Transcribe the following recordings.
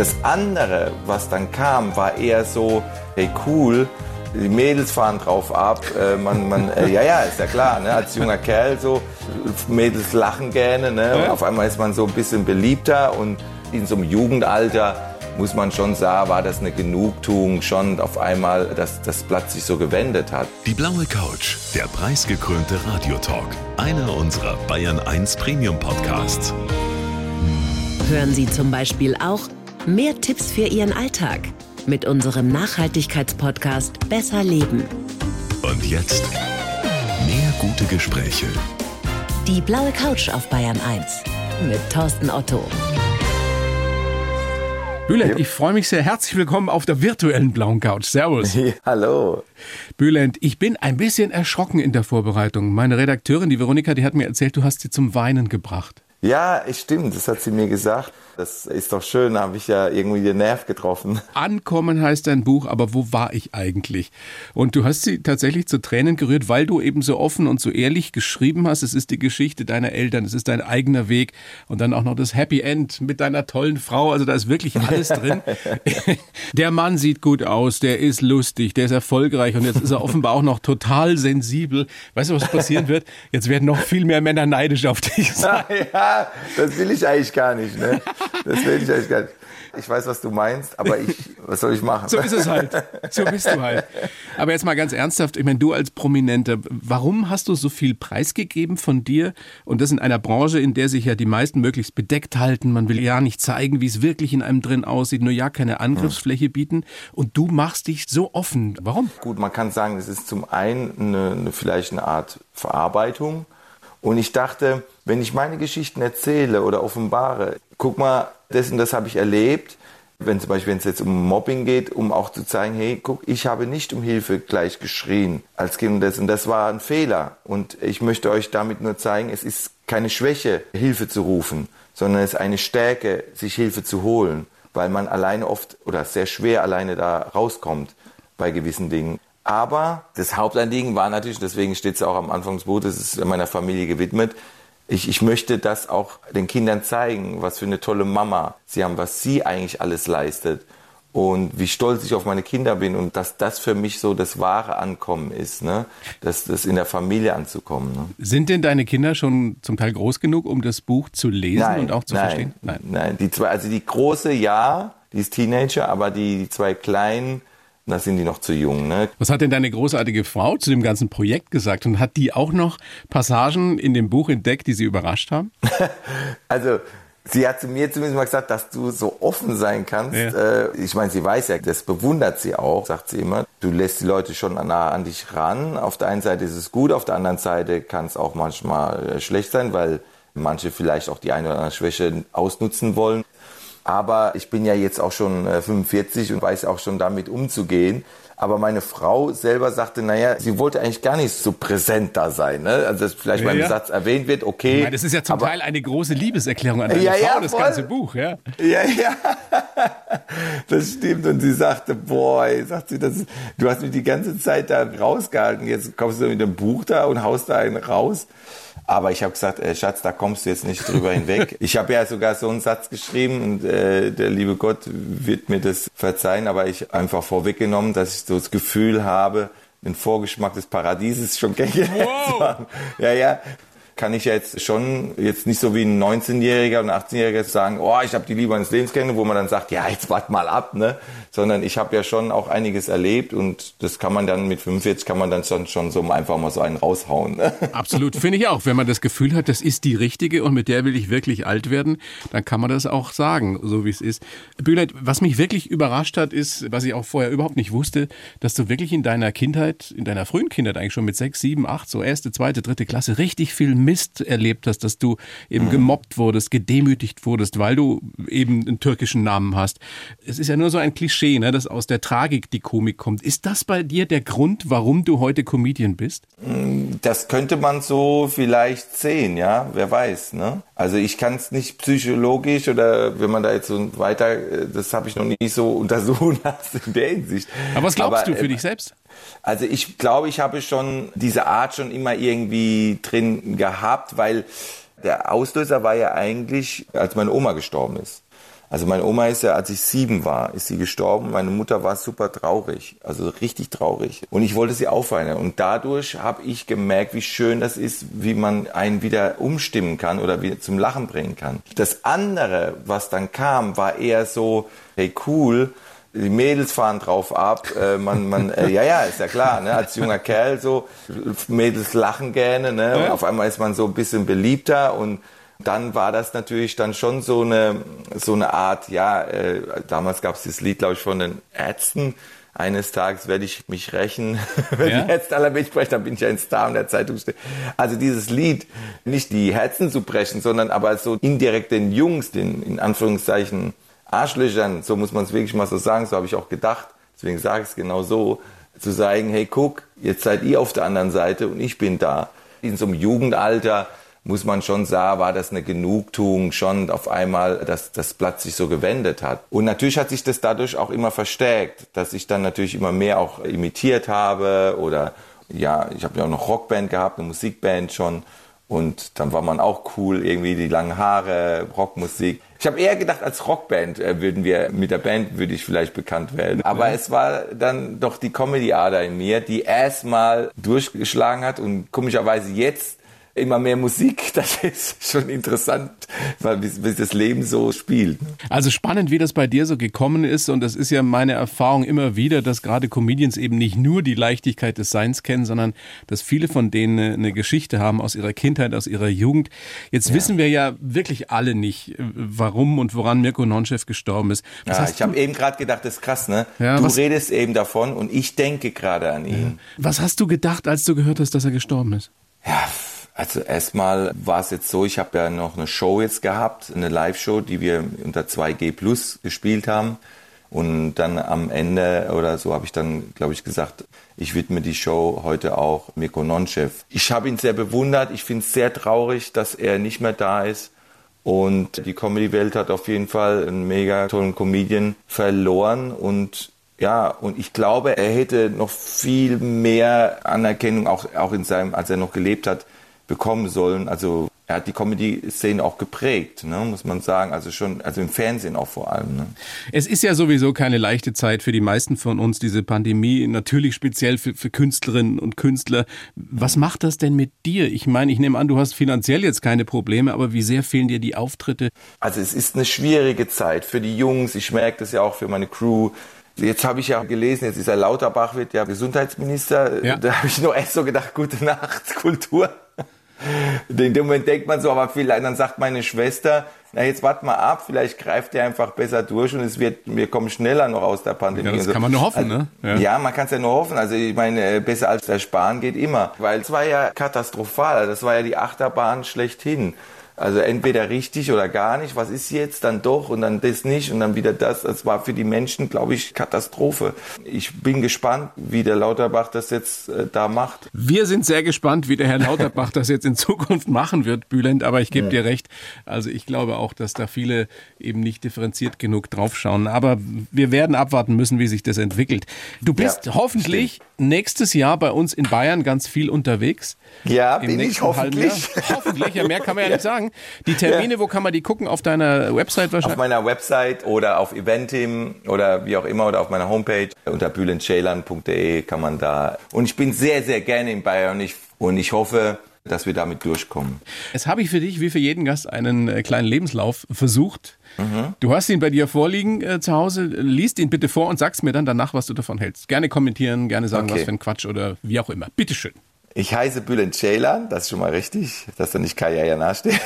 Das andere, was dann kam, war eher so, hey cool, die Mädels fahren drauf ab. Äh, man, man, äh, ja, ja, ist ja klar, ne? als junger Kerl so, Mädels lachen gerne. Ne? Und auf einmal ist man so ein bisschen beliebter und in so einem Jugendalter muss man schon sagen, war das eine Genugtuung schon auf einmal, dass das Blatt sich so gewendet hat. Die blaue Couch, der preisgekrönte Radiotalk. Einer unserer Bayern 1 Premium Podcasts. Hören Sie zum Beispiel auch mehr Tipps für Ihren Alltag mit unserem Nachhaltigkeitspodcast Besser Leben. Und jetzt mehr gute Gespräche. Die blaue Couch auf Bayern 1 mit Thorsten Otto. Bülent, ich freue mich sehr. Herzlich willkommen auf der virtuellen blauen Couch. Servus. Hallo. Bülent, ich bin ein bisschen erschrocken in der Vorbereitung. Meine Redakteurin, die Veronika, die hat mir erzählt, du hast sie zum Weinen gebracht. Ja, es stimmt, das hat sie mir gesagt. Das ist doch schön, da habe ich ja irgendwie den Nerv getroffen. Ankommen heißt dein Buch, aber wo war ich eigentlich? Und du hast sie tatsächlich zu Tränen gerührt, weil du eben so offen und so ehrlich geschrieben hast. Es ist die Geschichte deiner Eltern, es ist dein eigener Weg und dann auch noch das Happy End mit deiner tollen Frau. Also da ist wirklich alles drin. der Mann sieht gut aus, der ist lustig, der ist erfolgreich und jetzt ist er offenbar auch noch total sensibel. Weißt du, was passieren wird? Jetzt werden noch viel mehr Männer neidisch auf dich sein. Ja, das will ich eigentlich gar nicht. Ne? Das will ich eigentlich gar nicht. Ich weiß, was du meinst, aber ich, was soll ich machen? So ist es halt. So bist du halt. Aber jetzt mal ganz ernsthaft, ich meine, du als Prominenter, warum hast du so viel preisgegeben von dir? Und das in einer Branche, in der sich ja die meisten möglichst bedeckt halten. Man will ja nicht zeigen, wie es wirklich in einem drin aussieht, nur ja keine Angriffsfläche bieten. Und du machst dich so offen. Warum? Gut, man kann sagen, es ist zum einen eine, eine, vielleicht eine Art Verarbeitung. Und ich dachte, wenn ich meine Geschichten erzähle oder offenbare, guck mal, das und das habe ich erlebt, wenn zum Beispiel, wenn es jetzt um Mobbing geht, um auch zu zeigen, hey, guck, ich habe nicht um Hilfe gleich geschrien als Kind und das, und das war ein Fehler. Und ich möchte euch damit nur zeigen, es ist keine Schwäche, Hilfe zu rufen, sondern es ist eine Stärke, sich Hilfe zu holen, weil man alleine oft oder sehr schwer alleine da rauskommt bei gewissen Dingen. Aber das Hauptanliegen war natürlich, deswegen steht es auch am Anfang des Buches, es ist meiner Familie gewidmet, ich, ich möchte das auch den Kindern zeigen, was für eine tolle Mama sie haben, was sie eigentlich alles leistet und wie stolz ich auf meine Kinder bin und dass das für mich so das wahre Ankommen ist, ne? das, das in der Familie anzukommen. Ne? Sind denn deine Kinder schon zum Teil groß genug, um das Buch zu lesen nein, und auch zu nein, verstehen? Nein, nein. Die zwei, also die große ja, die ist Teenager, aber die, die zwei kleinen, da sind die noch zu jung. Ne? Was hat denn deine großartige Frau zu dem ganzen Projekt gesagt? Und hat die auch noch Passagen in dem Buch entdeckt, die sie überrascht haben? also Sie hat zu mir zumindest mal gesagt, dass du so offen sein kannst. Ja. Äh, ich meine, sie weiß ja, das bewundert sie auch, sagt sie immer. Du lässt die Leute schon nah an dich ran. Auf der einen Seite ist es gut, auf der anderen Seite kann es auch manchmal äh, schlecht sein, weil manche vielleicht auch die eine oder andere Schwäche ausnutzen wollen. Aber ich bin ja jetzt auch schon 45 äh, und weiß auch schon damit umzugehen. Aber meine Frau selber sagte, naja, sie wollte eigentlich gar nicht so präsent da sein. Ne? Also dass vielleicht ja, mal im ja. Satz erwähnt wird, okay. Ich meine, das ist ja zum aber, Teil eine große Liebeserklärung an deine ja, Frau, ja, das ganze Buch. Ja, ja. ja. Das stimmt. Und sie sagte, boah, sagt sie, das, du hast mich die ganze Zeit da rausgehalten. Jetzt kommst du mit dem Buch da und haust da einen raus. Aber ich habe gesagt, äh, Schatz, da kommst du jetzt nicht drüber hinweg. Ich habe ja sogar so einen Satz geschrieben und äh, der liebe Gott wird mir das verzeihen, aber ich einfach vorweggenommen, dass ich so das Gefühl habe, den Vorgeschmack des Paradieses schon kennengelernt wow. Ja, ja kann ich ja jetzt schon jetzt nicht so wie ein 19-Jähriger und 18-Jähriger sagen, oh, ich habe die Liebe eines Lebens kennen, wo man dann sagt, ja, jetzt wart mal ab, ne? Sondern ich habe ja schon auch einiges erlebt und das kann man dann mit 45 kann man dann schon, schon so einfach mal so einen raushauen. Ne? Absolut, finde ich auch. Wenn man das Gefühl hat, das ist die richtige und mit der will ich wirklich alt werden, dann kann man das auch sagen, so wie es ist. Bülent, was mich wirklich überrascht hat, ist, was ich auch vorher überhaupt nicht wusste, dass du wirklich in deiner Kindheit, in deiner frühen Kindheit eigentlich schon mit sechs, sieben, acht, so erste, zweite, dritte Klasse richtig viel Mist erlebt hast, dass du eben mhm. gemobbt wurdest, gedemütigt wurdest, weil du eben einen türkischen Namen hast. Es ist ja nur so ein Klischee, ne, dass aus der Tragik die Komik kommt. Ist das bei dir der Grund, warum du heute Comedian bist? Das könnte man so vielleicht sehen, ja, wer weiß. Ne? Also ich kann es nicht psychologisch oder wenn man da jetzt so weiter, äh, das habe ich noch nie so untersuchen lassen in der Hinsicht. Aber was glaubst Aber, du für äh, dich selbst? Also ich glaube, ich habe schon diese Art schon immer irgendwie drin gehabt, weil der Auslöser war ja eigentlich, als meine Oma gestorben ist. Also meine Oma ist ja, als ich sieben war, ist sie gestorben. Meine Mutter war super traurig, also richtig traurig. Und ich wollte sie aufweinen. Und dadurch habe ich gemerkt, wie schön das ist, wie man einen wieder umstimmen kann oder wieder zum Lachen bringen kann. Das andere, was dann kam, war eher so, hey cool, die Mädels fahren drauf ab, äh, man, man, äh, ja, ja, ist ja klar, ne, als junger Kerl so, Mädels lachen gerne, ne, und auf einmal ist man so ein bisschen beliebter und dann war das natürlich dann schon so eine, so eine Art, ja, äh, damals gab es das Lied, glaube ich, von den Ärzten. Eines Tages werde ich mich rächen. Wenn ja? die Ärzte aller mich brechen, dann bin ich ein Star in der Zeitung stehen. Also dieses Lied, nicht die Herzen zu brechen, sondern aber so indirekt den Jungs, den in Anführungszeichen Arschlöchern, so muss man es wirklich mal so sagen, so habe ich auch gedacht, deswegen sage ich es genau so, zu sagen, hey guck, jetzt seid ihr auf der anderen Seite und ich bin da. In so einem Jugendalter muss man schon sagen, war das eine Genugtuung schon auf einmal, dass das Blatt sich so gewendet hat. Und natürlich hat sich das dadurch auch immer verstärkt, dass ich dann natürlich immer mehr auch imitiert habe oder ja, ich habe ja auch noch Rockband gehabt, eine Musikband schon. Und dann war man auch cool, irgendwie die langen Haare, Rockmusik. Ich habe eher gedacht, als Rockband äh, würden wir, mit der Band würde ich vielleicht bekannt werden. Aber ja. es war dann doch die Comedy-Ader in mir, die erstmal durchgeschlagen hat und komischerweise jetzt immer mehr Musik. Das ist schon interessant, weil wie, das Leben so spielt. Also spannend, wie das bei dir so gekommen ist. Und das ist ja meine Erfahrung immer wieder, dass gerade Comedians eben nicht nur die Leichtigkeit des Seins kennen, sondern dass viele von denen eine Geschichte haben aus ihrer Kindheit, aus ihrer Jugend. Jetzt ja. wissen wir ja wirklich alle nicht, warum und woran Mirko Nonchef gestorben ist. Was ja, ich habe eben gerade gedacht, das ist krass, ne? Ja, du was, redest eben davon und ich denke gerade an ihn. Was hast du gedacht, als du gehört hast, dass er gestorben ist? Ja, also erstmal war es jetzt so, ich habe ja noch eine Show jetzt gehabt, eine Live-Show, die wir unter 2G Plus gespielt haben. Und dann am Ende oder so habe ich dann, glaube ich, gesagt, ich widme die Show heute auch Mirko Nonchev. Ich habe ihn sehr bewundert. Ich finde es sehr traurig, dass er nicht mehr da ist. Und die Comedy-Welt hat auf jeden Fall einen mega tollen Comedian verloren. Und ja, und ich glaube, er hätte noch viel mehr Anerkennung, auch, auch in seinem, als er noch gelebt hat, bekommen sollen. Also er hat die Comedy-Szene auch geprägt, ne, muss man sagen. Also schon, also im Fernsehen auch vor allem. Ne. Es ist ja sowieso keine leichte Zeit für die meisten von uns, diese Pandemie. Natürlich speziell für, für Künstlerinnen und Künstler. Was macht das denn mit dir? Ich meine, ich nehme an, du hast finanziell jetzt keine Probleme, aber wie sehr fehlen dir die Auftritte? Also es ist eine schwierige Zeit für die Jungs. Ich merke das ja auch für meine Crew. Jetzt habe ich ja gelesen, jetzt ist er Lauterbach wird ja Gesundheitsminister. Ja. Da habe ich nur erst so gedacht, gute Nacht, Kultur. In dem Moment denkt man so, aber vielleicht, dann sagt meine Schwester, na jetzt wart mal ab, vielleicht greift er einfach besser durch und es wird, wir kommen schneller noch aus der Pandemie. Ja, das kann man nur hoffen, also, ne? Ja, ja man kann es ja nur hoffen. Also ich meine, äh, besser als der Sparen geht immer. Weil es war ja katastrophal, das war ja die Achterbahn schlechthin. Also entweder richtig oder gar nicht. Was ist jetzt? Dann doch und dann das nicht und dann wieder das. Das war für die Menschen, glaube ich, Katastrophe. Ich bin gespannt, wie der Lauterbach das jetzt äh, da macht. Wir sind sehr gespannt, wie der Herr Lauterbach das jetzt in Zukunft machen wird, Bülent. Aber ich gebe ja. dir recht. Also ich glaube auch, dass da viele eben nicht differenziert genug draufschauen. Aber wir werden abwarten müssen, wie sich das entwickelt. Du bist ja, hoffentlich stimmt. Nächstes Jahr bei uns in Bayern ganz viel unterwegs. Ja, bin ich hoffentlich. Hoffentlich, ja, mehr kann man ja nicht sagen. Die Termine, ja. wo kann man die gucken? Auf deiner Website wahrscheinlich? Auf meiner Website oder auf Eventim oder wie auch immer oder auf meiner Homepage unter bühlenschälern.de kann man da. Und ich bin sehr, sehr gerne in Bayern und ich, und ich hoffe, dass wir damit durchkommen. Jetzt habe ich für dich, wie für jeden Gast, einen äh, kleinen Lebenslauf versucht. Mhm. Du hast ihn bei dir vorliegen äh, zu Hause. Liest ihn bitte vor und sagst mir dann danach, was du davon hältst. Gerne kommentieren, gerne sagen, okay. was für ein Quatsch oder wie auch immer. Bitteschön. Ich heiße Bülent Ceylan, das ist schon mal richtig, dass da nicht Kaya Jana steht.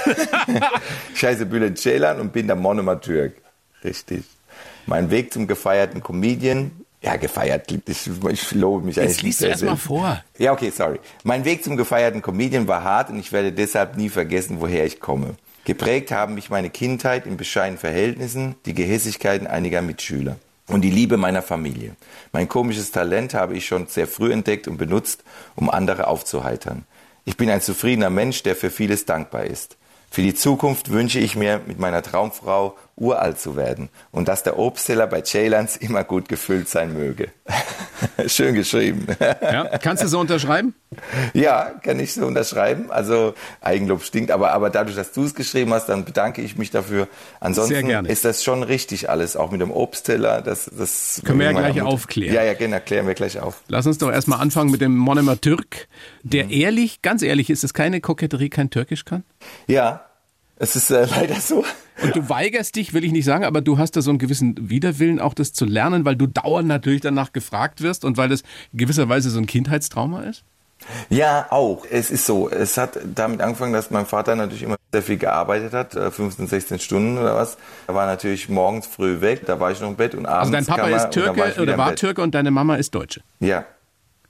ich heiße Bülent Ceylan und bin der Monomer Türk. Richtig. Mein Weg zum gefeierten Comedian, ja, gefeiert, ich, ich lobe mich eigentlich. Jetzt liest du erstmal vor. Ja, okay, sorry. Mein Weg zum gefeierten Comedian war hart und ich werde deshalb nie vergessen, woher ich komme. Geprägt haben mich meine Kindheit in bescheidenen Verhältnissen, die Gehässigkeiten einiger Mitschüler und die Liebe meiner Familie. Mein komisches Talent habe ich schon sehr früh entdeckt und benutzt, um andere aufzuheitern. Ich bin ein zufriedener Mensch, der für vieles dankbar ist. Für die Zukunft wünsche ich mir mit meiner Traumfrau uralt zu werden und dass der Obstteller bei Ceylands immer gut gefüllt sein möge. Schön geschrieben. Ja, kannst du so unterschreiben? Ja, kann ich so unterschreiben. Also Eigenlob stinkt, aber, aber dadurch, dass du es geschrieben hast, dann bedanke ich mich dafür. Ansonsten ist das schon richtig alles, auch mit dem Obstteller. Das, das Können wir ja gleich aufklären. Ja, ja, genau, klären wir gleich auf. Lass uns doch erstmal anfangen mit dem Monemer Türk, der mhm. ehrlich, ganz ehrlich, ist es keine Koketterie, kein Türkisch kann? Ja, es ist äh, leider so. Und du weigerst dich, will ich nicht sagen, aber du hast da so einen gewissen Widerwillen, auch das zu lernen, weil du dauernd natürlich danach gefragt wirst und weil das gewisserweise so ein Kindheitstrauma ist? Ja, auch. Es ist so. Es hat damit angefangen, dass mein Vater natürlich immer sehr viel gearbeitet hat, 15, äh, 16 Stunden oder was. Er war natürlich morgens früh weg, da war ich noch im Bett und abends. Also dein Papa ist Türke war oder war Türke und deine Mama ist Deutsche? Ja,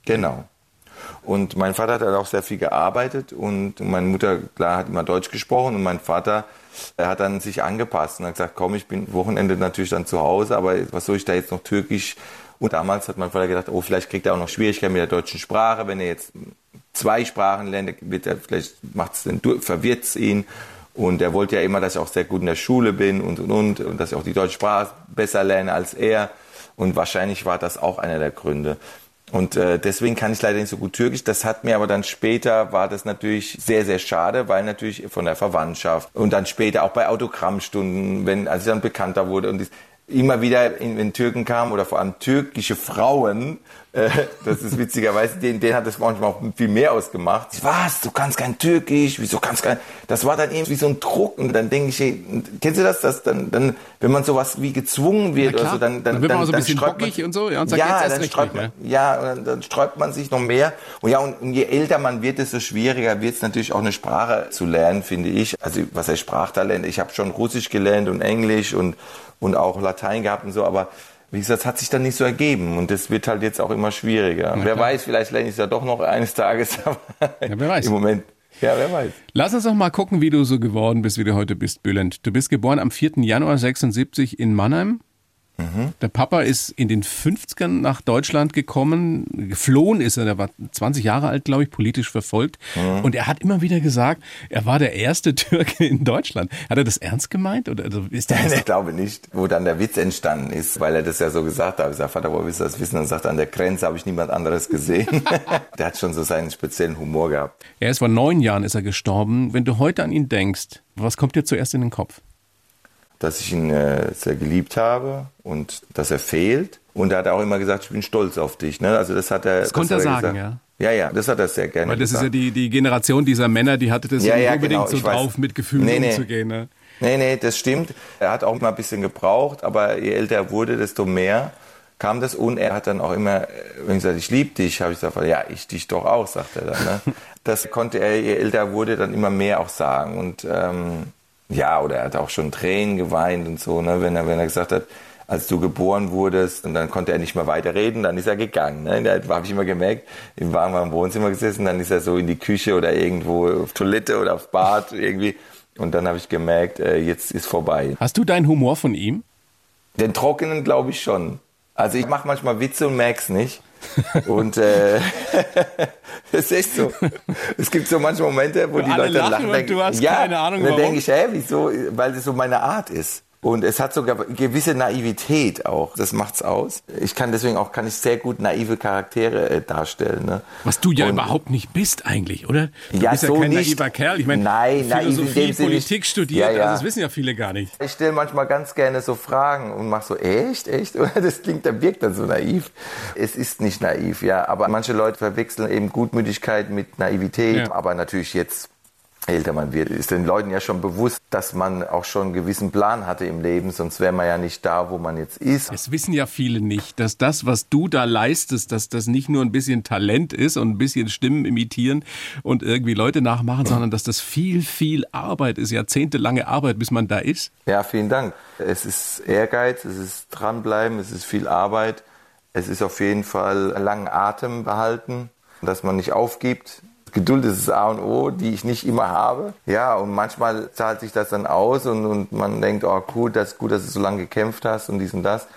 genau. Und mein Vater hat halt auch sehr viel gearbeitet und meine Mutter, klar, hat immer Deutsch gesprochen und mein Vater er hat dann sich angepasst und hat gesagt, komm, ich bin Wochenende natürlich dann zu Hause, aber was soll ich da jetzt noch Türkisch? Und damals hat mein Vater gedacht, oh, vielleicht kriegt er auch noch Schwierigkeiten mit der deutschen Sprache, wenn er jetzt zwei Sprachen lernt, wird er, vielleicht macht es den, verwirrt es ihn. Und er wollte ja immer, dass ich auch sehr gut in der Schule bin und, und, und, und dass ich auch die deutsche Sprache besser lerne als er. Und wahrscheinlich war das auch einer der Gründe. Und äh, deswegen kann ich leider nicht so gut Türkisch. Das hat mir aber dann später, war das natürlich sehr, sehr schade, weil natürlich von der Verwandtschaft und dann später auch bei Autogrammstunden, wenn, als ich dann bekannter wurde und immer wieder in, in Türken kam oder vor allem türkische Frauen, äh, das ist witzigerweise, den, den hat das manchmal auch viel mehr ausgemacht. Was, du kannst kein Türkisch, wieso kannst kein, das war dann eben wie so ein Druck und dann denke ich, kennst du das, dass dann, dann, wenn man sowas wie gezwungen wird oder so, dann, dann, dann, wird man dann, so ein bisschen bockig und so, ja, und sagt, ja, jetzt dann sträubt man, ja, und dann, dann sträubt man sich noch mehr und ja, und, und je älter man wird, desto schwieriger wird es natürlich auch eine Sprache zu lernen, finde ich. Also was heißt Sprachtalent? Ich habe schon Russisch gelernt und Englisch und und auch Latein gehabt und so, aber wie gesagt, das hat sich dann nicht so ergeben und das wird halt jetzt auch immer schwieriger. wer weiß, vielleicht lerne ich es ja doch noch eines Tages, aber ja, wer weiß. im Moment ja, wer weiß. Lass uns doch mal gucken, wie du so geworden bist, wie du heute bist, Bülent. Du bist geboren am 4. Januar 76 in Mannheim. Mhm. Der Papa ist in den 50ern nach Deutschland gekommen, geflohen ist er, der war 20 Jahre alt, glaube ich, politisch verfolgt. Mhm. Und er hat immer wieder gesagt, er war der erste Türke in Deutschland. Hat er das ernst gemeint? Oder also ist der ich glaube nicht, wo dann der Witz entstanden ist, weil er das ja so gesagt hat. Ich sage, Vater, wo willst du das wissen? Und sagt, an der Grenze habe ich niemand anderes gesehen. der hat schon so seinen speziellen Humor gehabt. Er ist vor neun Jahren ist er gestorben. Wenn du heute an ihn denkst, was kommt dir zuerst in den Kopf? Dass ich ihn äh, sehr geliebt habe und dass er fehlt. Und er hat auch immer gesagt, ich bin stolz auf dich. Ne? Also das hat er. Das konnte er sagen, gesagt. ja. Ja, ja, das hat er sehr gerne Weil das gesagt. ist ja die, die Generation dieser Männer, die hatte das ja, ja unbedingt genau, so drauf, weiß. mit Gefühlen nee, nee. umzugehen. Ne? Nee, nee, das stimmt. Er hat auch mal ein bisschen gebraucht, aber je älter er wurde, desto mehr kam das. Und er hat dann auch immer, wenn ich gesagt, ich liebe dich, habe ich gesagt, ja, ich dich doch auch, sagt er dann. Ne? Das konnte er, je älter er wurde, dann immer mehr auch sagen. Und ähm, ja, oder er hat auch schon Tränen geweint und so, ne, wenn er, wenn er gesagt hat, als du geboren wurdest und dann konnte er nicht mehr weiterreden, dann ist er gegangen. Ne? Da habe ich immer gemerkt, im waren im Wohnzimmer gesessen, dann ist er so in die Küche oder irgendwo auf Toilette oder aufs Bad irgendwie und dann habe ich gemerkt, äh, jetzt ist vorbei. Hast du deinen Humor von ihm? Den trockenen glaube ich schon. Also ich mache manchmal Witze und merk's nicht. Und äh, das ist echt so. Es gibt so manche Momente, wo, wo die Leute lachen, lachen denken, du hast ja, keine Ahnung, und dann denke ich, hä, wieso? Weil das so meine Art ist. Und es hat sogar gewisse Naivität auch. Das macht's aus. Ich kann deswegen auch kann ich sehr gut naive Charaktere äh, darstellen. Ne? Was du ja und, überhaupt nicht bist eigentlich, oder? Du ja, bist so ja kein nicht. naiver Kerl. Ich meine, Nein, Philosophie, Politik studiert, ja, ja. Also das wissen ja viele gar nicht. Ich stelle manchmal ganz gerne so Fragen und mache so, echt, echt? Oder das klingt, dann wirkt dann so naiv. Es ist nicht naiv, ja. Aber manche Leute verwechseln eben Gutmütigkeit mit Naivität. Ja. Aber natürlich jetzt älter man wird, ist den Leuten ja schon bewusst, dass man auch schon einen gewissen Plan hatte im Leben, sonst wäre man ja nicht da, wo man jetzt ist. Es wissen ja viele nicht, dass das, was du da leistest, dass das nicht nur ein bisschen Talent ist und ein bisschen Stimmen imitieren und irgendwie Leute nachmachen, sondern dass das viel, viel Arbeit ist, jahrzehntelange Arbeit, bis man da ist. Ja, vielen Dank. Es ist Ehrgeiz, es ist dranbleiben, es ist viel Arbeit, es ist auf jeden Fall langen Atem behalten, dass man nicht aufgibt, Geduld ist das A und O, die ich nicht immer habe. Ja, und manchmal zahlt sich das dann aus und, und man denkt, oh gut, das ist gut, dass du so lange gekämpft hast und dies und das.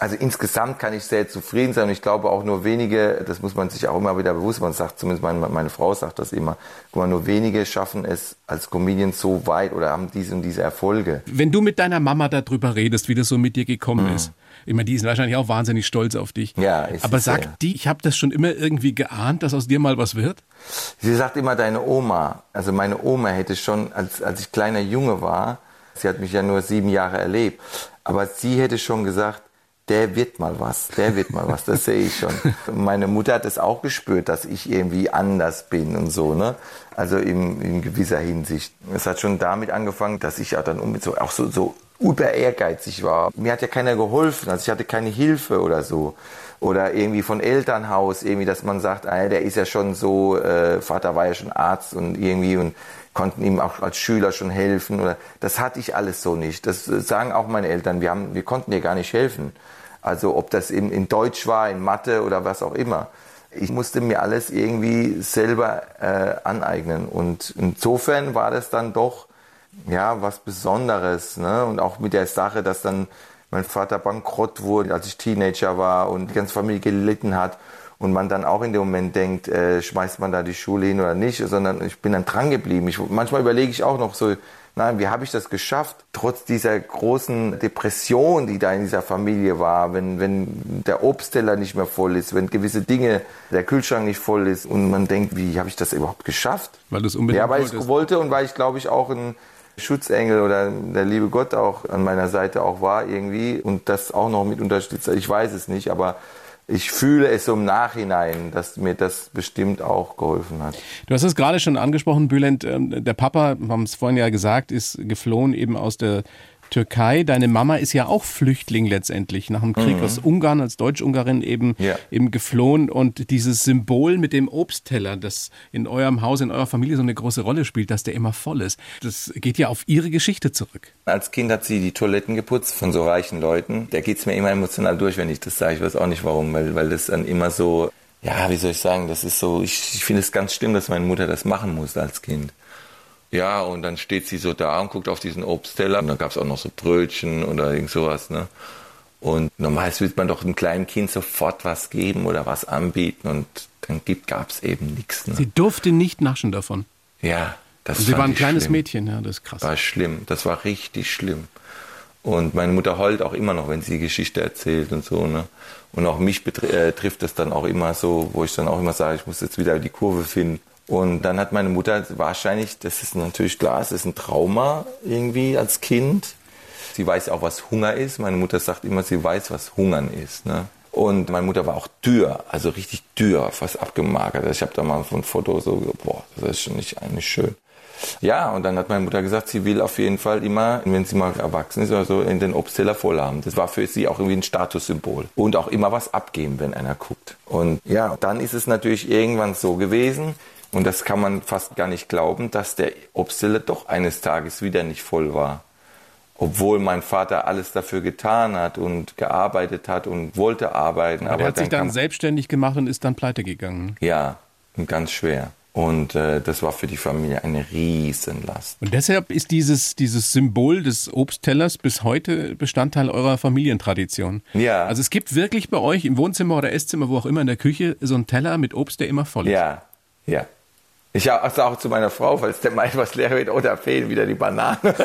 Also insgesamt kann ich sehr zufrieden sein und ich glaube auch nur wenige, das muss man sich auch immer wieder bewusst machen, sagt zumindest meine, meine Frau sagt das immer, guck mal, nur wenige schaffen es als Comedian so weit oder haben diese und diese Erfolge. Wenn du mit deiner Mama darüber redest, wie das so mit dir gekommen mhm. ist, ich meine, die ist wahrscheinlich auch wahnsinnig stolz auf dich. Ja, ist Aber sagt ja. die, ich habe das schon immer irgendwie geahnt, dass aus dir mal was wird? Sie sagt immer deine Oma. Also meine Oma hätte schon, als, als ich kleiner Junge war, sie hat mich ja nur sieben Jahre erlebt, aber sie hätte schon gesagt, der wird mal was, der wird mal was, das sehe ich schon. Meine Mutter hat es auch gespürt, dass ich irgendwie anders bin und so, ne? Also in, in gewisser Hinsicht. Es hat schon damit angefangen, dass ich ja dann so, auch so, so über ehrgeizig war. Mir hat ja keiner geholfen, also ich hatte keine Hilfe oder so. Oder irgendwie von Elternhaus, irgendwie, dass man sagt, ah, der ist ja schon so, äh, Vater war ja schon Arzt und irgendwie und konnten ihm auch als Schüler schon helfen. Oder das hatte ich alles so nicht. Das sagen auch meine Eltern. Wir haben, wir konnten dir gar nicht helfen. Also ob das in, in Deutsch war, in Mathe oder was auch immer. Ich musste mir alles irgendwie selber äh, aneignen. Und insofern war das dann doch ja was Besonderes. Ne? Und auch mit der Sache, dass dann mein Vater bankrott wurde, als ich Teenager war und die ganze Familie gelitten hat und man dann auch in dem Moment denkt, äh, schmeißt man da die Schule hin oder nicht, sondern ich bin dann dran geblieben. Ich, manchmal überlege ich auch noch so, nein, wie habe ich das geschafft, trotz dieser großen Depression, die da in dieser Familie war, wenn, wenn der Obstteller nicht mehr voll ist, wenn gewisse Dinge, der Kühlschrank nicht voll ist und man denkt, wie habe ich das überhaupt geschafft? Weil du es unbedingt Ja, weil ich wollte und weil ich, glaube ich, auch ein Schutzengel oder der liebe Gott auch an meiner Seite auch war irgendwie und das auch noch mit unterstützt. Ich weiß es nicht, aber ich fühle es im Nachhinein, dass mir das bestimmt auch geholfen hat. Du hast es gerade schon angesprochen, Bülent. Ähm, der Papa, wir haben es vorhin ja gesagt, ist geflohen eben aus der Türkei. Deine Mama ist ja auch Flüchtling letztendlich nach dem Krieg mhm. aus Ungarn als Deutsch-Ungarin eben, ja. eben geflohen. Und dieses Symbol mit dem Obstteller, das in eurem Haus, in eurer Familie so eine große Rolle spielt, dass der immer voll ist, das geht ja auf ihre Geschichte zurück. Als Kind hat sie die Toiletten geputzt von so reichen Leuten. Da geht es mir immer emotional durch, wenn ich das sage. Ich weiß auch nicht warum, weil, weil das dann immer so ja, wie soll ich sagen, das ist so, ich, ich finde es ganz schlimm, dass meine Mutter das machen muss als Kind. Ja, und dann steht sie so da und guckt auf diesen Obstteller. Und dann gab es auch noch so Brötchen oder irgend sowas. Ne? Und normalerweise will man doch einem kleinen Kind sofort was geben oder was anbieten. Und dann gab es eben nichts. Ne? Sie durfte nicht naschen davon. Ja, das und Sie war ein kleines schlimm. Mädchen, ja, das ist krass. War schlimm, das war richtig schlimm. Und meine Mutter heult auch immer noch, wenn sie die Geschichte erzählt und so. Ne? Und auch mich äh, trifft das dann auch immer so, wo ich dann auch immer sage, ich muss jetzt wieder die Kurve finden. Und dann hat meine Mutter wahrscheinlich, das ist natürlich klar, es ist ein Trauma irgendwie als Kind. Sie weiß auch, was Hunger ist. Meine Mutter sagt immer, sie weiß, was Hungern ist. Ne? Und meine Mutter war auch dürr, also richtig dürr, fast abgemagert. Ich habe da mal ein Foto so, boah, das ist schon nicht eigentlich schön. Ja, und dann hat meine Mutter gesagt, sie will auf jeden Fall immer, wenn sie mal erwachsen ist oder so, in den Obstteller voll haben. Das war für sie auch irgendwie ein Statussymbol. Und auch immer was abgeben, wenn einer guckt. Und ja, dann ist es natürlich irgendwann so gewesen, und das kann man fast gar nicht glauben, dass der Obstteller doch eines Tages wieder nicht voll war. Obwohl mein Vater alles dafür getan hat und gearbeitet hat und wollte arbeiten. Aber, aber er hat sich dann selbstständig gemacht und ist dann pleite gegangen. Ja, ganz schwer. Und äh, das war für die Familie eine Riesenlast. Und deshalb ist dieses, dieses Symbol des Obsttellers bis heute Bestandteil eurer Familientradition. Ja. Also es gibt wirklich bei euch im Wohnzimmer oder Esszimmer, wo auch immer in der Küche, so einen Teller mit Obst, der immer voll ist. Ja, ja. Ich sage auch zu meiner Frau, falls der mal etwas leer wird, oh, da fehlen wieder die Bananen. Dann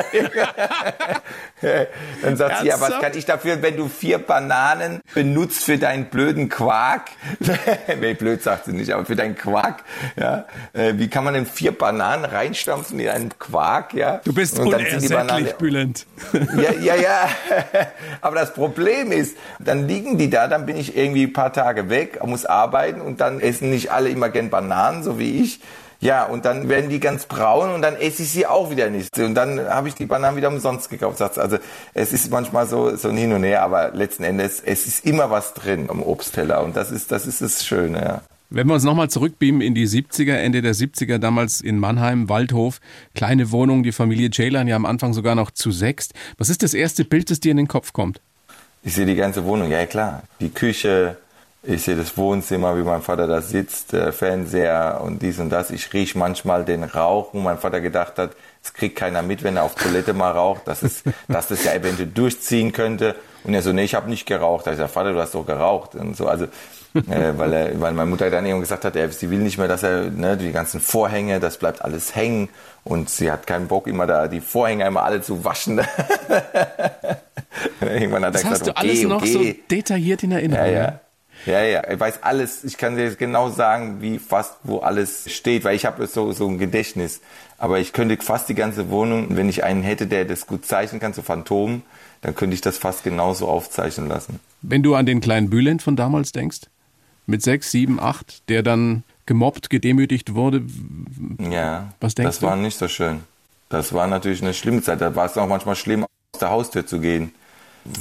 sagt Ernsthaft? sie, ja, was kann ich dafür, wenn du vier Bananen benutzt für deinen blöden Quark? nee, blöd sagt sie nicht, aber für deinen Quark, ja. Äh, wie kann man denn vier Bananen reinstampfen in einen Quark, ja? Du bist unersättlich, Bülent. ja, ja, ja. aber das Problem ist, dann liegen die da, dann bin ich irgendwie ein paar Tage weg, muss arbeiten und dann essen nicht alle immer gern Bananen, so wie ich. Ja, und dann werden die ganz braun und dann esse ich sie auch wieder nicht. Und dann habe ich die Bananen wieder umsonst gekauft. Also es ist manchmal so, so ein Hin und Her, aber letzten Endes, es ist immer was drin am Obstteller und das ist, das ist das Schöne, ja. Wenn wir uns nochmal zurückbeamen in die 70er, Ende der 70er, damals in Mannheim, Waldhof, kleine Wohnung, die Familie Ceylan ja am Anfang sogar noch zu sechst. Was ist das erste Bild, das dir in den Kopf kommt? Ich sehe die ganze Wohnung, ja klar. Die Küche, ich sehe das Wohnzimmer, wie mein Vater da sitzt, der Fernseher und dies und das. Ich rieche manchmal den Rauch, wo mein Vater gedacht hat, Es kriegt keiner mit, wenn er auf Toilette mal raucht, dass es, dass das ja eventuell durchziehen könnte. Und er so, nee, ich habe nicht geraucht. Da ich sag, Vater, du hast doch geraucht. Und so, also, äh, weil, er, weil meine Mutter dann irgendwann gesagt hat, er, sie will nicht mehr, dass er, ne, die ganzen Vorhänge, das bleibt alles hängen. Und sie hat keinen Bock, immer da die Vorhänge immer alle zu waschen. irgendwann hat das er gesagt, hast du okay, alles noch okay. so detailliert in Erinnerung. Ja, ja. Ja, ja, ich weiß alles. Ich kann dir genau sagen, wie fast wo alles steht, weil ich habe so so ein Gedächtnis. Aber ich könnte fast die ganze Wohnung, wenn ich einen hätte, der das gut zeichnen kann, so Phantom, dann könnte ich das fast genauso aufzeichnen lassen. Wenn du an den kleinen Bülent von damals denkst, mit sechs, sieben, acht, der dann gemobbt, gedemütigt wurde, ja, was denkst das du? Das war nicht so schön. Das war natürlich eine schlimme Zeit. Da war es auch manchmal schlimm, aus der Haustür zu gehen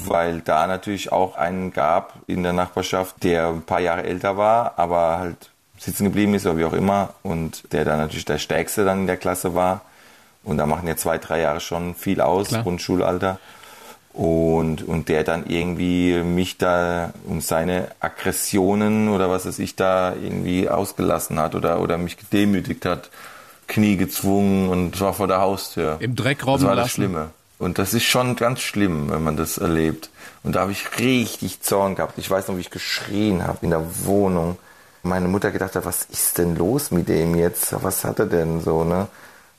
weil da natürlich auch einen gab in der Nachbarschaft, der ein paar Jahre älter war, aber halt sitzen geblieben ist oder wie auch immer und der dann natürlich der Stärkste dann in der Klasse war. Und da machen ja zwei, drei Jahre schon viel aus, Klar. Grundschulalter. Und, und der dann irgendwie mich da um seine Aggressionen oder was es ich da irgendwie ausgelassen hat oder, oder mich gedemütigt hat, Knie gezwungen und war vor der Haustür. Im Dreck robben Das war das lassen. Schlimme. Und das ist schon ganz schlimm, wenn man das erlebt. Und da habe ich richtig Zorn gehabt. Ich weiß noch, wie ich geschrien habe in der Wohnung. Meine Mutter gedacht hat, was ist denn los mit dem jetzt? Was hat er denn so, ne?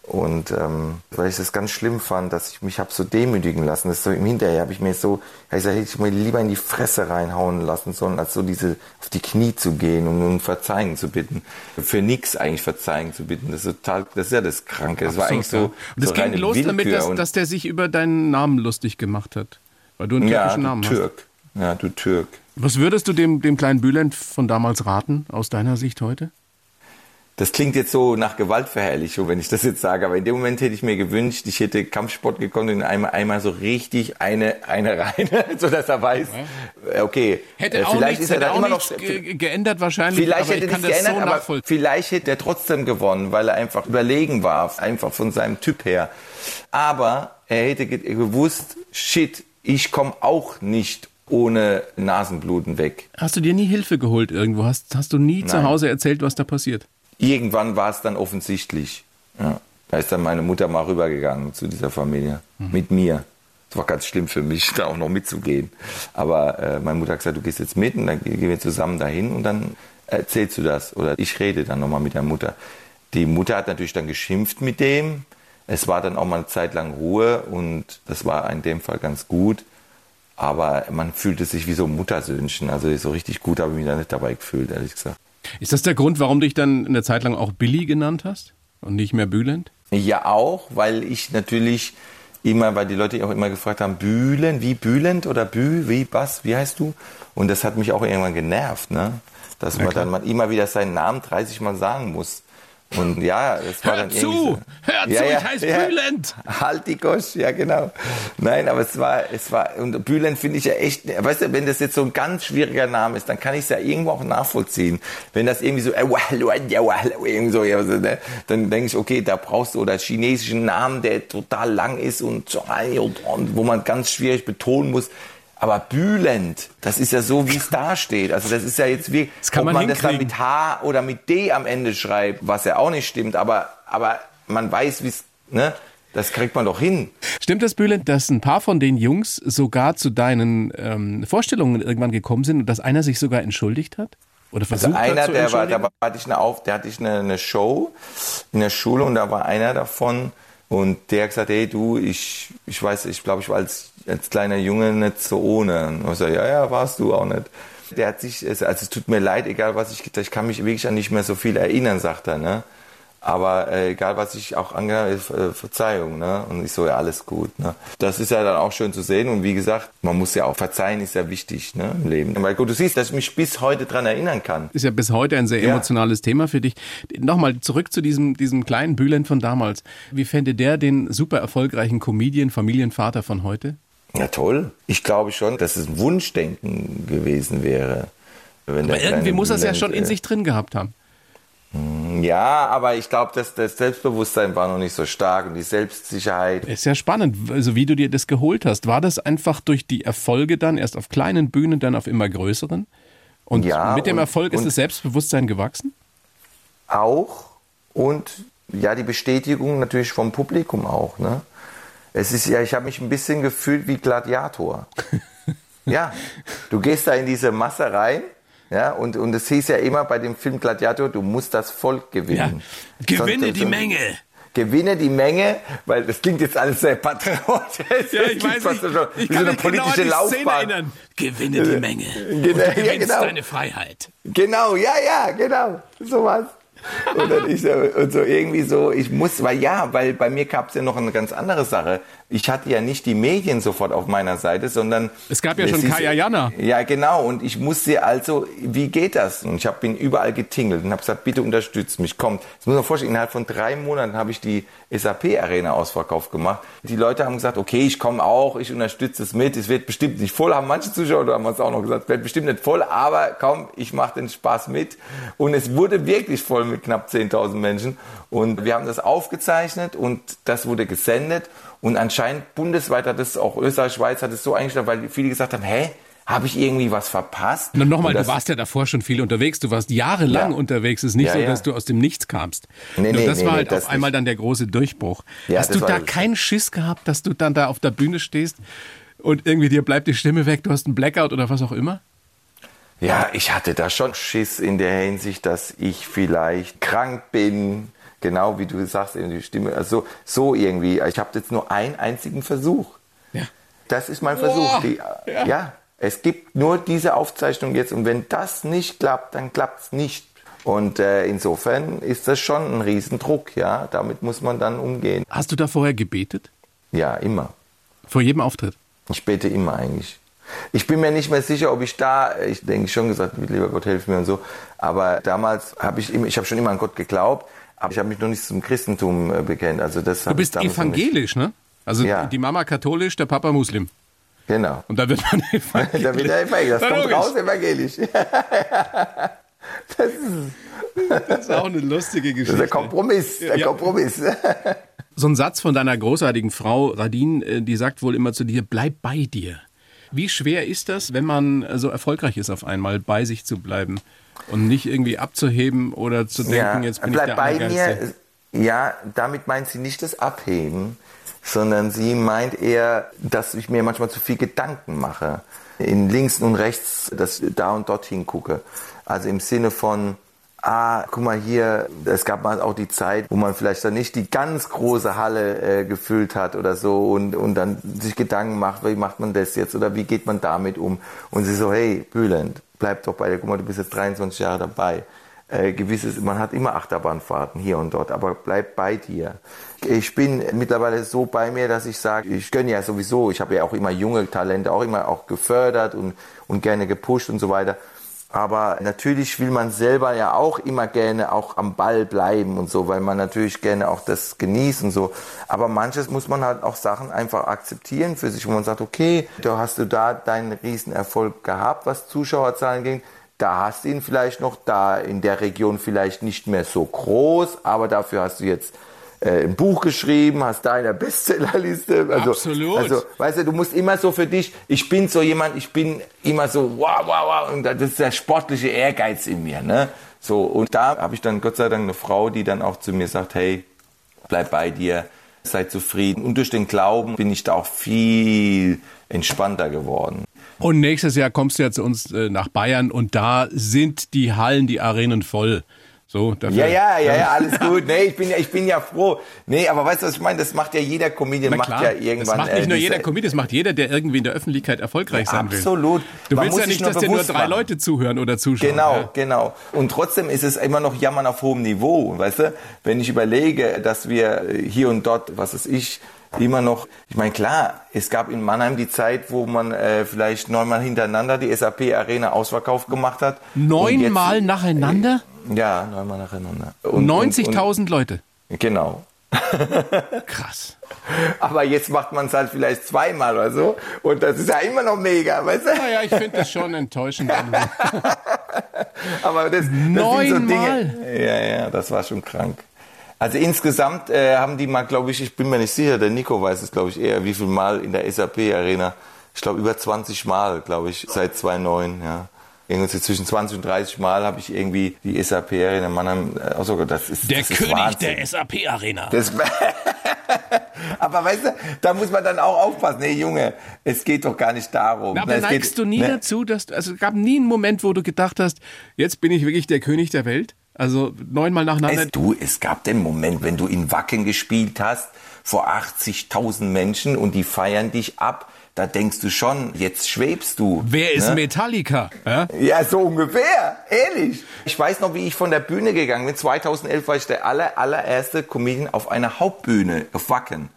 Und ähm, weil ich das ganz schlimm fand, dass ich mich habe so demütigen lassen. Das so im Hinterher habe ich mir so, ich hätte ich mir lieber in die Fresse reinhauen lassen sollen, als so diese auf die Knie zu gehen und um Verzeihung zu bitten. Für nichts eigentlich Verzeihung zu bitten. Das ist total, das ist ja das Kranke. Das Absolut, war eigentlich so. Und das so ging los Willkür damit, dass, dass der sich über deinen Namen lustig gemacht hat. Weil du einen türkischen ja, Namen Türk. hast. Ja, du Türk. Was würdest du dem, dem kleinen Bülent von damals raten, aus deiner Sicht heute? Das klingt jetzt so nach Gewaltverherrlichung, wenn ich das jetzt sage, aber in dem Moment hätte ich mir gewünscht, ich hätte Kampfsport gekonnt und einmal, einmal so richtig eine, eine rein, so dass er weiß, okay, hätte äh, vielleicht nichts, ist er dann immer noch geändert wahrscheinlich. Vielleicht hätte er nichts geändert, so aber vielleicht hätte er trotzdem gewonnen, weil er einfach überlegen war, einfach von seinem Typ her. Aber er hätte gewusst, shit, ich komme auch nicht ohne Nasenbluten weg. Hast du dir nie Hilfe geholt irgendwo? Hast, hast du nie Nein. zu Hause erzählt, was da passiert? Irgendwann war es dann offensichtlich. Ja. Da ist dann meine Mutter mal rübergegangen zu dieser Familie. Mhm. Mit mir. Es war ganz schlimm für mich, da auch noch mitzugehen. Aber äh, meine Mutter hat gesagt, du gehst jetzt mit und dann gehen wir zusammen dahin und dann erzählst du das. Oder ich rede dann nochmal mit der Mutter. Die Mutter hat natürlich dann geschimpft mit dem. Es war dann auch mal eine Zeit lang Ruhe und das war in dem Fall ganz gut. Aber man fühlte sich wie so ein Muttersöhnchen. Also so richtig gut habe ich mich da nicht dabei gefühlt, ehrlich gesagt. Ist das der Grund, warum du dich dann eine Zeit lang auch Billy genannt hast und nicht mehr Bülent? Ja, auch, weil ich natürlich immer, weil die Leute auch immer gefragt haben, Bühlen, wie Bülent oder Bü, wie, was, wie heißt du? Und das hat mich auch irgendwann genervt, ne? Dass ja, man klar. dann immer wieder seinen Namen 30 Mal sagen muss. Und ja, es war Hör dann zu! So, Hör ja, zu, ja, ich heiße ja, Bülent! Halt die Gosch, ja genau. Nein, aber es war, es war, und Bülent finde ich ja echt, weißt du, wenn das jetzt so ein ganz schwieriger Name ist, dann kann ich es ja irgendwo auch nachvollziehen. Wenn das irgendwie so, äh, irgendwie so, ja, ne, dann denke ich, okay, da brauchst du, oder chinesischen Namen, der total lang ist und, und wo man ganz schwierig betonen muss, aber Bülent, das ist ja so, wie es da steht. Also das ist ja jetzt wie, das kann ob man, man das dann mit H oder mit D am Ende schreibt, was ja auch nicht stimmt. Aber, aber man weiß, wie es, ne? Das kriegt man doch hin. Stimmt das, Bülent, dass ein paar von den Jungs sogar zu deinen ähm, Vorstellungen irgendwann gekommen sind und dass einer sich sogar entschuldigt hat? Oder also versucht also einer, hat zu der war, da hatte ich eine Auf, der hatte ich eine, eine Show in der Schule und da war einer davon und der hat gesagt, hey du, ich, ich weiß, ich glaube, ich war als als kleiner Junge nicht so ohne. Und ich so, ja, ja, warst du auch nicht. Der hat sich, also es tut mir leid, egal was ich, ich kann mich wirklich an nicht mehr so viel erinnern, sagt er, ne? Aber äh, egal, was ich auch angehört äh, Verzeihung, ne? Und ich so, ja, alles gut, ne? Das ist ja dann auch schön zu sehen. Und wie gesagt, man muss ja auch verzeihen, ist ja wichtig, ne? Im Leben. Weil gut, du siehst, dass ich mich bis heute dran erinnern kann. Ist ja bis heute ein sehr emotionales ja. Thema für dich. Nochmal zurück zu diesem, diesem kleinen Bülent von damals. Wie fände der den super erfolgreichen Comedian, Familienvater von heute? Ja, toll. Ich glaube schon, dass es ein Wunschdenken gewesen wäre. aber irgendwie muss er es ja schon in sich drin gehabt haben. Hm, ja, aber ich glaube, dass das Selbstbewusstsein war noch nicht so stark und die Selbstsicherheit. Ist ja spannend, also wie du dir das geholt hast. War das einfach durch die Erfolge dann, erst auf kleinen Bühnen, dann auf immer größeren? Und ja, mit dem und, Erfolg ist das Selbstbewusstsein gewachsen? Auch. Und ja, die Bestätigung natürlich vom Publikum auch, ne? Es ist ja, ich habe mich ein bisschen gefühlt wie Gladiator. ja, du gehst da in diese Masse rein, ja, und, und es hieß ja immer bei dem Film Gladiator, du musst das Volk gewinnen. Ja. Gewinne Sonst- die Menge. Gewinne die Menge, weil das klingt jetzt alles sehr patriotisch. Ja, ich weiß nicht. so, Ich wie kann so eine mich genau an politische die Szene Laufbahn. erinnern. Gewinne die Menge. Genau, und du ja, genau. deine Freiheit. Genau, ja, ja, genau. Sowas. Und dann ich so, und so irgendwie so, ich muss, weil ja, weil bei mir gab es ja noch eine ganz andere Sache. Ich hatte ja nicht die Medien sofort auf meiner Seite, sondern Es gab ja schon Kaya Jana. Ja, genau. Und ich musste also, wie geht das? Und ich hab, bin überall getingelt und habe gesagt, bitte unterstützt mich. Kommt. Das muss man vorstellen, innerhalb von drei Monaten habe ich die SAP-Arena ausverkauft gemacht. Die Leute haben gesagt, okay, ich komme auch, ich unterstütze es mit. Es wird bestimmt nicht voll, haben manche Zuschauer, da haben wir es auch noch gesagt, es wird bestimmt nicht voll, aber komm, ich mache den Spaß mit. Und es wurde wirklich voll mit knapp 10.000 Menschen. Und wir haben das aufgezeichnet und das wurde gesendet. Und anscheinend bundesweit hat es auch Österreich, Schweiz hat es so eingestellt, weil viele gesagt haben, hä, habe ich irgendwie was verpasst? Und nochmal, Und du warst ja davor schon viel unterwegs. Du warst jahrelang Ja. unterwegs. Es ist nicht Ja, so, ja. dass du aus dem Nichts kamst. Nee, Nur nee, das nee, war halt das auf einmal nicht. dann der große Durchbruch. Ja, hast du da keinen Schiss gehabt, dass du dann da auf der Bühne stehst und irgendwie dir bleibt die Stimme weg, du hast einen Blackout oder was auch immer? Ja, ich hatte da schon Schiss in der Hinsicht, dass ich vielleicht krank bin. Genau wie du sagst, eben die Stimme. Also so irgendwie. Ich habe jetzt nur einen einzigen Versuch. Ja. Das ist mein Boah, Versuch. Die, ja. ja. es gibt nur diese Aufzeichnung jetzt. Und wenn das nicht klappt, dann klappt's nicht. Und äh, insofern ist das schon ein Riesendruck. Ja, damit muss man dann umgehen. Hast du da vorher gebetet? Ja, immer. Vor jedem Auftritt? Ich bete immer eigentlich. Ich bin mir nicht mehr sicher, ob ich da, ich denke schon gesagt, lieber Gott, hilf mir und so. Aber damals habe ich immer, ich habe schon immer an Gott geglaubt, aber ich habe mich noch nicht zum Christentum äh, bekennt. Also das Du bist evangelisch, ne? Also Ja. die Mama katholisch, der Papa Muslim. Genau. Und da wird man evangelisch. Da wird er evangelisch. Das kommt raus evangelisch. Das ist, Das ist auch eine lustige das Geschichte. ist der Kompromiss. Der Ja. Kompromiss. So ein Satz von deiner großartigen Frau Radin, äh, die sagt wohl immer zu dir, bleib bei dir. Wie schwer ist das, wenn man äh, so erfolgreich ist auf einmal, bei sich zu bleiben und nicht irgendwie abzuheben oder zu denken, jetzt bin ich bleib der bei mir. Ja, damit meint sie nicht das Abheben, sondern sie meint eher, dass ich mir manchmal zu viel Gedanken mache. In links und rechts, dass ich da und dorthin gucke. Also im Sinne von, ah, guck mal hier, es gab mal auch die Zeit, wo man vielleicht dann nicht die ganz große Halle äh, gefüllt hat oder so und, und dann sich Gedanken macht, wie macht man das jetzt oder wie geht man damit um? Und sie so, hey, Bülent, bleib doch bei dir, guck mal, du bist jetzt 23 Jahre dabei äh, gewisses, man hat immer Achterbahnfahrten hier und dort, aber bleib bei dir. Ich bin mittlerweile so bei mir, dass ich sage, ich gönne ja sowieso, ich habe ja auch immer junge Talente, auch immer auch gefördert und, und gerne gepusht und so weiter. Aber natürlich will man selber ja auch immer gerne auch am Ball bleiben und so, weil man natürlich gerne auch das genießt und so. Aber manches muss man halt auch Sachen einfach akzeptieren für sich, wo man sagt, okay, da hast du da deinen Riesenerfolg gehabt, was Zuschauerzahlen ging da hast du ihn vielleicht noch, da in der Region vielleicht nicht mehr so groß, aber dafür hast du jetzt äh, ein Buch geschrieben, hast da in der Bestsellerliste. Also, Absolut. Also, weißt du, du musst immer so für dich, ich bin so jemand, ich bin immer so, wow, wow, wow, und das ist der sportliche Ehrgeiz in mir, ne? So, und da habe ich dann Gott sei Dank eine Frau, die dann auch zu mir sagt, hey, bleib bei dir, sei zufrieden. Und durch den Glauben bin ich da auch viel entspannter geworden. Und nächstes Jahr kommst du ja zu uns äh, nach Bayern und da sind die Hallen, die Arenen voll. So, dafür, Ja, ja, ja, ja, alles gut. Nee, ich bin ja, ich bin ja froh. Nee, aber weißt du, was ich meine? Das macht ja jeder Comedian, macht ja irgendwann. das macht nicht äh, nur jeder Comedian, das macht jeder, der irgendwie in der Öffentlichkeit erfolgreich sein will. Absolut. Du Man willst ja nicht, dass dir nur drei machen. Leute zuhören oder zuschauen. Genau, Ja. genau. Und trotzdem ist es immer noch Jammern auf hohem Niveau, weißt du? Wenn ich überlege, dass wir hier und dort, was weiß ich, immer noch, ich meine, klar, es gab in Mannheim die Zeit, wo man äh, vielleicht neunmal hintereinander die SAP Arena ausverkauft gemacht hat. Neunmal nacheinander? Ja, neunmal nacheinander. Und- und- 90.000 Leute. Genau. Krass. Aber jetzt macht man es halt vielleicht zweimal oder so. Und das ist ja immer noch mega, weißt du? Naja, ich finde das schon enttäuschend. Aber das, das sind so Neunmal? Dinge. Ja, ja, das war schon krank. Also insgesamt äh, haben die mal, glaube ich, ich bin mir nicht sicher, der Nico weiß es, glaube ich, eher, wie viel Mal in der SAP-Arena. Ich glaube, über 20 Mal, glaube ich, seit 2009, ja. Irgendwie zwischen 20 und 30 Mal habe ich irgendwie die SAP Arena in Mannheim, also das ist Der das ist König Wahnsinn. der SAP Arena. Das, aber weißt du, da muss man dann auch aufpassen. Nee, Junge, es geht doch gar nicht darum. Na, aber Es neigst geht- du nie ne? dazu, dass du, also es gab nie einen Moment, wo du gedacht hast, jetzt bin ich wirklich der König der Welt? Also neunmal nacheinander. Es, du, es gab den Moment, wenn du in Wacken gespielt hast, vor 80.000 Menschen und die feiern dich ab. Da denkst du schon, jetzt schwebst du. Wer ist ne? Metallica? Ja? Ja, so ungefähr, ehrlich. Ich weiß noch, wie ich von der Bühne gegangen bin. 2011 war ich der aller, allererste Comedian auf einer Hauptbühne auf Wacken.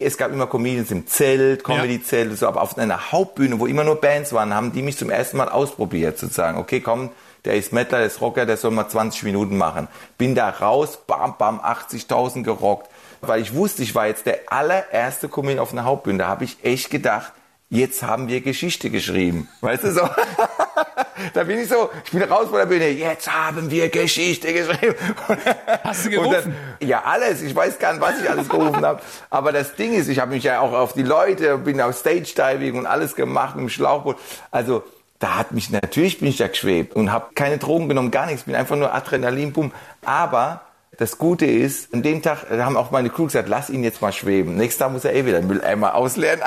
Es gab immer Comedians im Zelt, Comedy-Zelt, und so, aber auf einer Hauptbühne, wo immer nur Bands waren, haben die mich zum ersten Mal ausprobiert, sozusagen. Okay, komm, der ist Mettler, der ist Rocker, der soll mal 20 Minuten machen. Bin da raus, bam, bam, 80.000 gerockt. Weil ich wusste, ich war jetzt der allererste Comedian auf einer Hauptbühne. Da habe ich echt gedacht, jetzt haben wir Geschichte geschrieben. Weißt du so? da bin ich so, ich bin raus von der Bühne, jetzt haben wir Geschichte geschrieben. Hast du gerufen? Dann, ja, alles. Ich weiß gar nicht, was ich alles gerufen habe. Aber das Ding ist, ich habe mich ja auch auf die Leute, bin auf Stage-Diving und alles gemacht mit dem Schlauchboot. Also, da hat mich, natürlich bin ich da geschwebt und habe keine Drogen genommen, gar nichts. Bin einfach nur Adrenalin, boom. Aber das Gute ist, an dem Tag haben auch meine Crew gesagt, lass ihn jetzt mal schweben. Nächstes Tag muss er eh wieder Mülleimer ausleeren.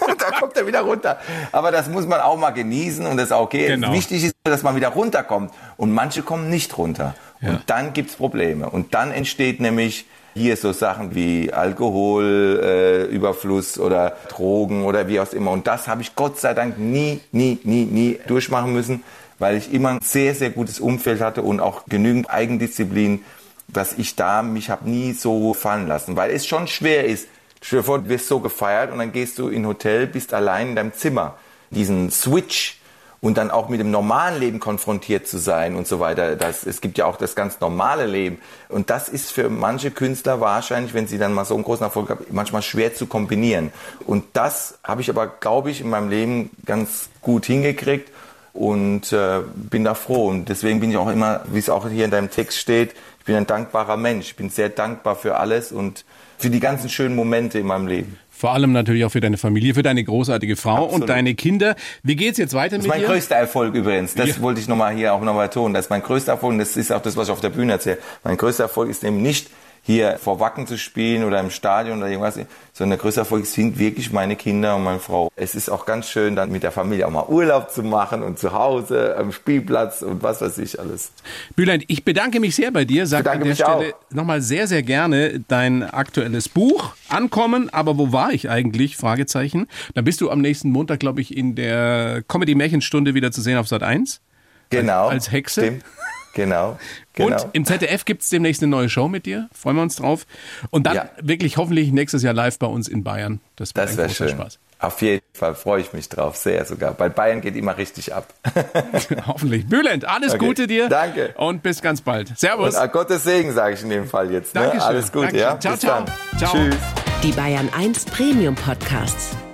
Und dann kommt er wieder runter. Aber das muss man auch mal genießen und das ist auch okay. Genau. Wichtig ist, dass man wieder runterkommt. Und manche kommen nicht runter. Ja. Und dann gibt's Probleme. Und dann entsteht nämlich hier so Sachen wie Alkohol, äh, oder Drogen oder wie auch immer. Und das habe ich Gott sei Dank nie, nie, nie, nie durchmachen müssen, weil ich immer ein sehr, sehr gutes Umfeld hatte und auch genügend Eigendisziplin, dass ich da mich habe nie so fallen lassen. Weil es schon schwer ist. Stell dir vor, du wirst so gefeiert und dann gehst du in ein Hotel, bist allein in deinem Zimmer. Diesen Switch und dann auch mit dem normalen Leben konfrontiert zu sein und so weiter. Das, es gibt ja auch das ganz normale Leben. Und das ist für manche Künstler wahrscheinlich, wenn sie dann mal so einen großen Erfolg haben, manchmal schwer zu kombinieren. Und das habe ich aber, glaube ich, in meinem Leben ganz gut hingekriegt und äh, bin da froh. Und deswegen bin ich auch immer, wie es auch hier in deinem Text steht, ich bin ein dankbarer Mensch. Ich bin sehr dankbar für alles und für die ganzen schönen Momente in meinem Leben. Vor allem natürlich auch für deine Familie, für deine großartige Frau und Absolut. deine Kinder. Wie geht's jetzt weiter Das ist mit mein dir? größter Erfolg übrigens. Das Ja. wollte ich nochmal hier auch nochmal betonen. Das ist mein größter Erfolg und das ist auch das, was ich auf der Bühne erzähle. Mein größter Erfolg ist eben nicht hier vor Wacken zu spielen oder im Stadion oder irgendwas, sondern der größte Erfolg sind wirklich meine Kinder und meine Frau. Es ist auch ganz schön, dann mit der Familie auch mal Urlaub zu machen und zu Hause am Spielplatz und was weiß ich alles. Bülent, ich bedanke mich sehr bei dir. Sag bedanke an der. Stelle nochmal sehr, sehr gerne dein aktuelles Buch ankommen. Aber wo war ich eigentlich? Fragezeichen. Dann bist du am nächsten Montag, glaube ich, in der Comedy-Märchenstunde wieder zu sehen auf Sat 1. Genau. als Hexe? Stimmt. Genau. genau. Und im ZDF gibt es demnächst eine neue Show mit dir. Freuen wir uns drauf. Und dann Ja. wirklich hoffentlich nächstes Jahr live bei uns in Bayern. Das das wäre schön. Spaß. Auf jeden Fall freue ich mich drauf, sehr sogar. Bei Bayern geht immer richtig ab. hoffentlich. Bülent, alles Okay. Gute dir. Danke. Und bis ganz bald. Servus. Und Gottes Segen sage ich in dem Fall jetzt. Ne? Dankeschön. Alles Gute, ja? Dankeschön. Bis Ciao, dann. ciao. Ciao. Tschüss. Die Bayern 1 Premium Podcasts.